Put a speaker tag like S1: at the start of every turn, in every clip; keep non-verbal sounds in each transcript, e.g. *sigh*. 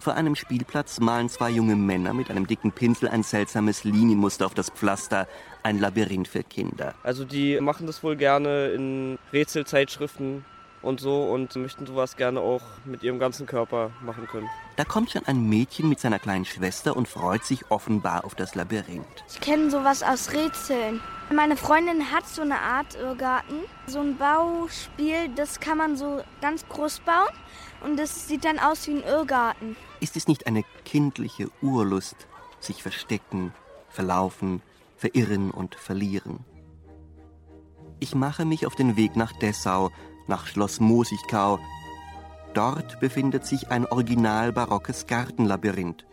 S1: Vor einem Spielplatz malen zwei junge Männer mit einem dicken Pinsel ein seltsames Linienmuster auf das Pflaster. Ein Labyrinth für Kinder.
S2: Also die machen das wohl gerne in Rätselzeitschriften und so und möchten sowas gerne auch mit ihrem ganzen Körper machen können.
S1: Da kommt schon ein Mädchen mit seiner kleinen Schwester und freut sich offenbar auf das Labyrinth.
S3: Ich kenne sowas aus Rätseln. Meine Freundin hat so eine Art Irrgarten. So ein Bauspiel, das kann man so ganz groß bauen und das sieht dann aus wie ein Irrgarten.
S1: Ist es nicht eine kindliche Urlust, sich verstecken, verlaufen, verirren und verlieren? Ich mache mich auf den Weg nach Dessau, nach Schloss Mosigkau. Dort befindet sich ein original barockes Gartenlabyrinth.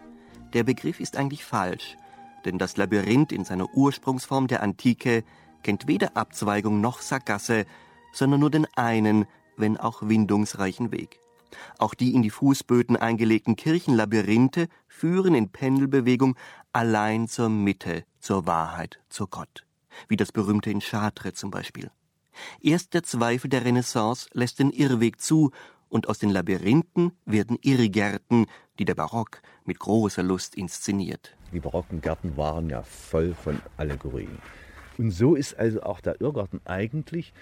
S1: Der Begriff ist eigentlich falsch, denn das Labyrinth in seiner Ursprungsform der Antike kennt weder Abzweigung noch Sackgasse, sondern nur den einen, wenn auch windungsreichen Weg. Auch die in die Fußböden eingelegten Kirchenlabyrinthe führen in Pendelbewegung allein zur Mitte, zur Wahrheit, zu Gott. Wie das berühmte in Chartres zum Beispiel. Erst der Zweifel der Renaissance lässt den Irrweg zu, und aus den Labyrinthen werden Irrgärten, die der Barock mit großer Lust inszeniert.
S4: Die barocken Gärten waren ja voll von Allegorien. Und so ist also auch der Irrgarten eigentlich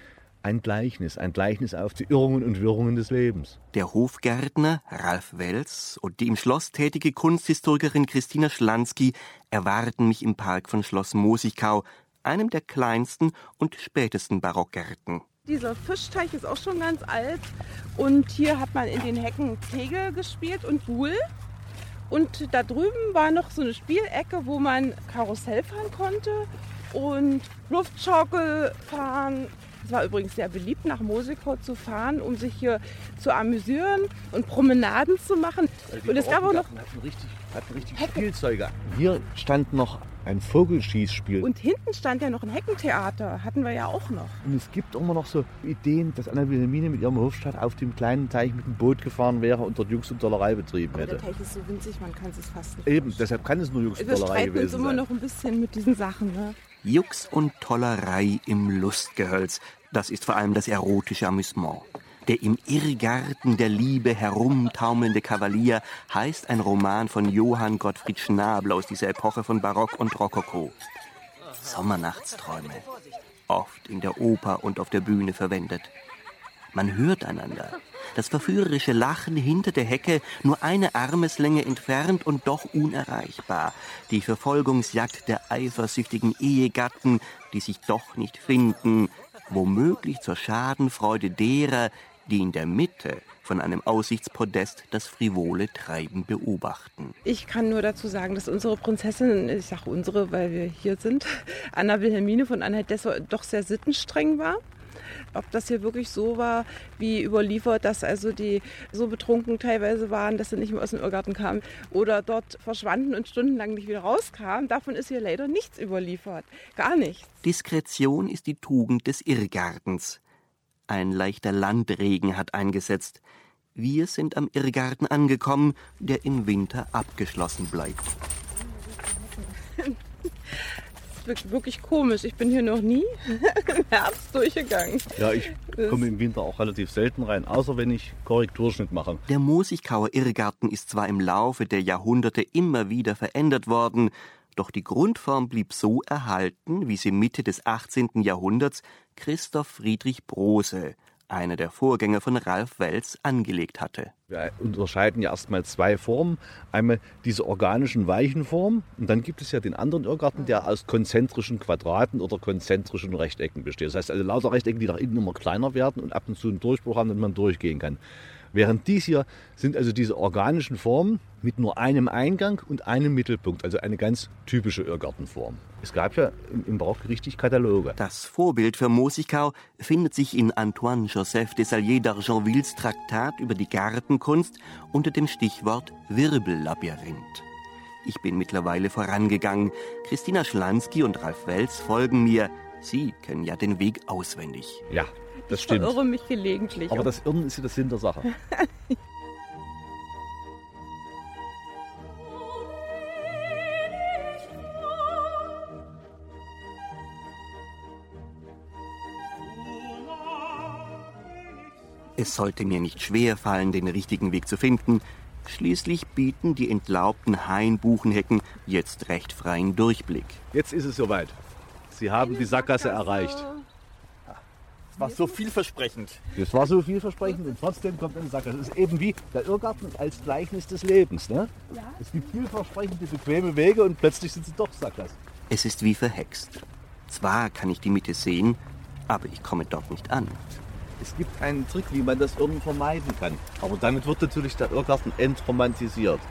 S4: ein Gleichnis, ein Gleichnis auf die Irrungen und Wirrungen des Lebens.
S1: Der Hofgärtner Ralf Wels und die im Schloss tätige Kunsthistorikerin Christina Schlansky erwarten mich im Park von Schloss Mosigkau, einem der kleinsten und spätesten Barockgärten.
S5: Dieser Fischteich ist auch schon ganz alt und hier hat man in den Hecken Tegel gespielt und Buhl. Und da drüben war noch so eine Spielecke, wo man Karussell fahren konnte und Luftschaukel fahren es war übrigens sehr beliebt, nach Mosikau zu fahren, um sich hier zu amüsieren und Promenaden zu machen.
S4: und es gab auch noch hatten richtig, hatten richtig Spielzeuge. Hier stand noch ein Vogelschießspiel.
S5: Und hinten stand ja noch ein Heckentheater, hatten wir ja auch noch.
S4: Und es gibt immer noch so Ideen, dass Anna Wilhelmine mit ihrem Hofstadt auf dem kleinen Teich mit dem Boot gefahren wäre und dort Jux und Dollerei betrieben hätte.
S5: Aber der Teich ist so winzig, man kann es fast nicht
S4: Eben, deshalb kann es nur Jux und Dollerei gewesen sein. Wir streiten
S5: uns immer noch ein bisschen mit diesen Sachen. Ne?
S1: Jux und Tollerei im Lustgehölz. Das ist vor allem das erotische Amüsement. Der im Irrgarten der Liebe herumtaumelnde Kavalier heißt ein Roman von Johann Gottfried Schnabel aus dieser Epoche von Barock und Rokoko. Sommernachtsträume, oft in der Oper und auf der Bühne verwendet. Man hört einander. Das verführerische Lachen hinter der Hecke, nur eine Armeslänge entfernt und doch unerreichbar. Die Verfolgungsjagd der eifersüchtigen Ehegatten, die sich doch nicht finden, womöglich zur Schadenfreude derer, die in der Mitte von einem Aussichtspodest das frivole Treiben beobachten.
S5: Ich kann nur dazu sagen, dass unsere Prinzessin, ich sage unsere, weil wir hier sind, Anna Wilhelmine von Anhalt Dessau doch sehr sittenstreng war. Ob das hier wirklich so war, wie überliefert, dass also die so betrunken teilweise waren, dass sie nicht mehr aus dem Irrgarten kamen oder dort verschwanden und stundenlang nicht wieder rauskamen, davon ist hier leider nichts überliefert. Gar nichts.
S1: Diskretion ist die Tugend des Irrgartens. Ein leichter Landregen hat eingesetzt. Wir sind am Irrgarten angekommen, der im Winter abgeschlossen bleibt
S5: wirklich komisch. Ich bin hier noch nie *laughs* im Herbst durchgegangen.
S4: Ja, ich komme im Winter auch relativ selten rein, außer wenn ich Korrekturschnitt mache.
S1: Der Mosigkauer Irrgarten ist zwar im Laufe der Jahrhunderte immer wieder verändert worden, doch die Grundform blieb so erhalten, wie sie Mitte des 18. Jahrhunderts Christoph Friedrich Brose einer der Vorgänger von Ralf Wels, angelegt hatte.
S4: Wir unterscheiden ja erstmal zwei Formen. Einmal diese organischen weichen Formen und dann gibt es ja den anderen Irrgarten, der aus konzentrischen Quadraten oder konzentrischen Rechtecken besteht. Das heißt also lauter Rechtecken, die nach innen immer kleiner werden und ab und zu einen Durchbruch haben, damit man durchgehen kann. Während dies hier sind also diese organischen Formen mit nur einem Eingang und einem Mittelpunkt, also eine ganz typische Irrgartenform. Es gab ja im Barock richtig Kataloge.
S1: Das Vorbild für Mosigkau findet sich in Antoine Joseph Desalliers d'Argenvilles Traktat über die Gartenkunst unter dem Stichwort Wirbellabyrinth. Ich bin mittlerweile vorangegangen. Christina Schlansky und Ralf Wels folgen mir. Sie kennen ja den Weg auswendig.
S4: Ja, das stimmt.
S5: Ich verirre mich gelegentlich.
S4: Aber das Irren ist ja das Sinn der Sache.
S1: Es sollte mir nicht schwer fallen, den richtigen Weg zu finden. Schließlich bieten die entlaubten Hainbuchenhecken jetzt recht freien Durchblick.
S4: Jetzt ist es soweit. Sie haben die Sackgasse erreicht.
S6: Es war so vielversprechend.
S4: Das war so vielversprechend und trotzdem kommt eine Sackgasse. Das ist eben wie der Irrgarten als Gleichnis des Lebens. Ne?
S5: Ja.
S4: Es gibt vielversprechende, bequeme Wege und plötzlich sind sie doch Sackgassen.
S1: Es ist wie verhext. Zwar kann ich die Mitte sehen, aber ich komme dort nicht an.
S4: Es gibt einen Trick, wie man das Irren vermeiden kann. Aber damit wird natürlich der Irrgarten entromantisiert.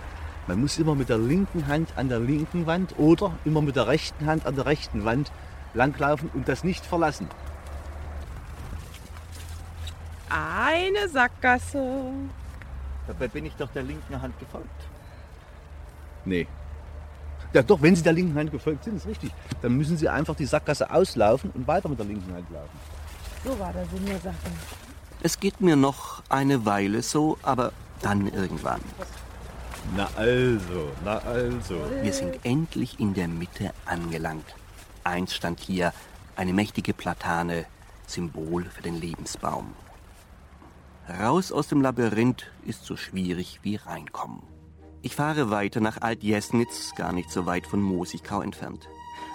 S4: Man muss immer mit der linken Hand an der linken Wand oder immer mit der rechten Hand an der rechten Wand langlaufen und das nicht verlassen.
S5: Eine Sackgasse.
S6: Dabei bin ich doch der linken Hand gefolgt.
S4: Nee. Ja, doch, wenn Sie der linken Hand gefolgt sind, ist richtig. Dann müssen Sie einfach die Sackgasse auslaufen und weiter mit der linken Hand laufen.
S5: So war der Sinn der Sache.
S1: Es geht mir noch eine Weile so, aber dann irgendwann.
S4: Na also, na also.
S1: Wir sind endlich in der Mitte angelangt. Einst stand hier eine mächtige Platane, Symbol für den Lebensbaum. Raus aus dem Labyrinth ist so schwierig wie reinkommen. Ich fahre weiter nach Altjesnitz, gar nicht so weit von Mosigkau entfernt.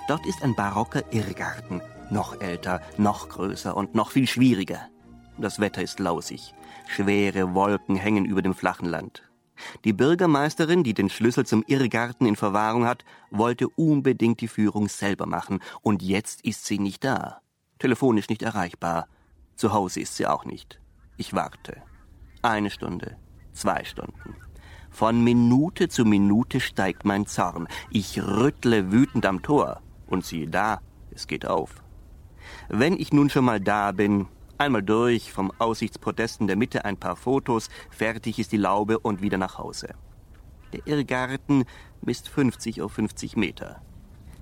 S1: Dort ist ein barocker Irrgarten, noch älter, noch größer und noch viel schwieriger. Das Wetter ist lausig. Schwere Wolken hängen über dem flachen Land. Die Bürgermeisterin, die den Schlüssel zum Irrgarten in Verwahrung hat, wollte unbedingt die Führung selber machen, und jetzt ist sie nicht da. Telefonisch nicht erreichbar. Zu Hause ist sie auch nicht. Ich warte. Eine Stunde, zwei Stunden. Von Minute zu Minute steigt mein Zorn. Ich rüttle wütend am Tor. Und siehe da, es geht auf. Wenn ich nun schon mal da bin, einmal durch, vom Aussichtspodest in der Mitte ein paar Fotos, fertig ist die Laube und wieder nach Hause. Der Irrgarten misst 50 auf 50 Meter.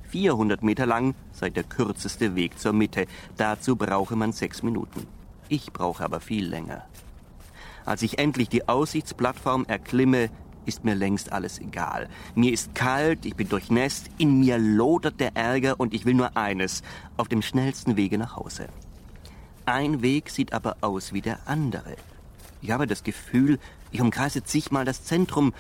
S1: 400 Meter lang sei der kürzeste Weg zur Mitte. Dazu brauche man sechs Minuten. Ich brauche aber viel länger. Als ich endlich die Aussichtsplattform erklimme, ist mir längst alles egal. Mir ist kalt, ich bin durchnässt, in mir lodert der Ärger und ich will nur eines, auf dem schnellsten Wege nach Hause. Ein Weg sieht aber aus wie der andere. Ich habe das Gefühl, ich umkreise zigmal das Zentrum,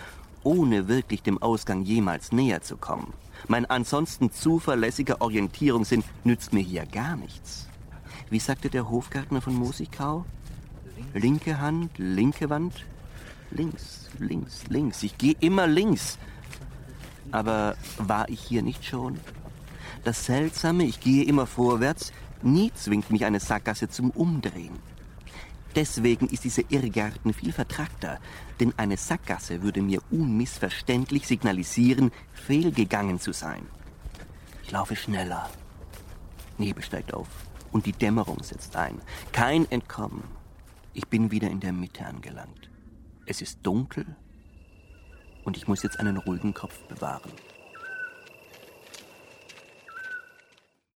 S1: ohne wirklich dem Ausgang jemals näher zu kommen. Mein ansonsten zuverlässiger Orientierungssinn nützt mir hier gar nichts. Wie sagte der Hofgärtner von Mosigkau? Linke Hand, linke Wand, links, links, links. Ich gehe immer links. Aber war ich hier nicht schon? Das Seltsame, ich gehe immer vorwärts, nie zwingt mich eine Sackgasse zum Umdrehen. Deswegen ist dieser Irrgarten viel vertrackter, denn eine Sackgasse würde mir unmissverständlich signalisieren, fehlgegangen zu sein. Ich laufe schneller. Nebel steigt auf und die Dämmerung setzt ein. Kein Entkommen. Ich bin wieder in der Mitte angelangt. Es ist dunkel und ich muss jetzt einen ruhigen Kopf bewahren.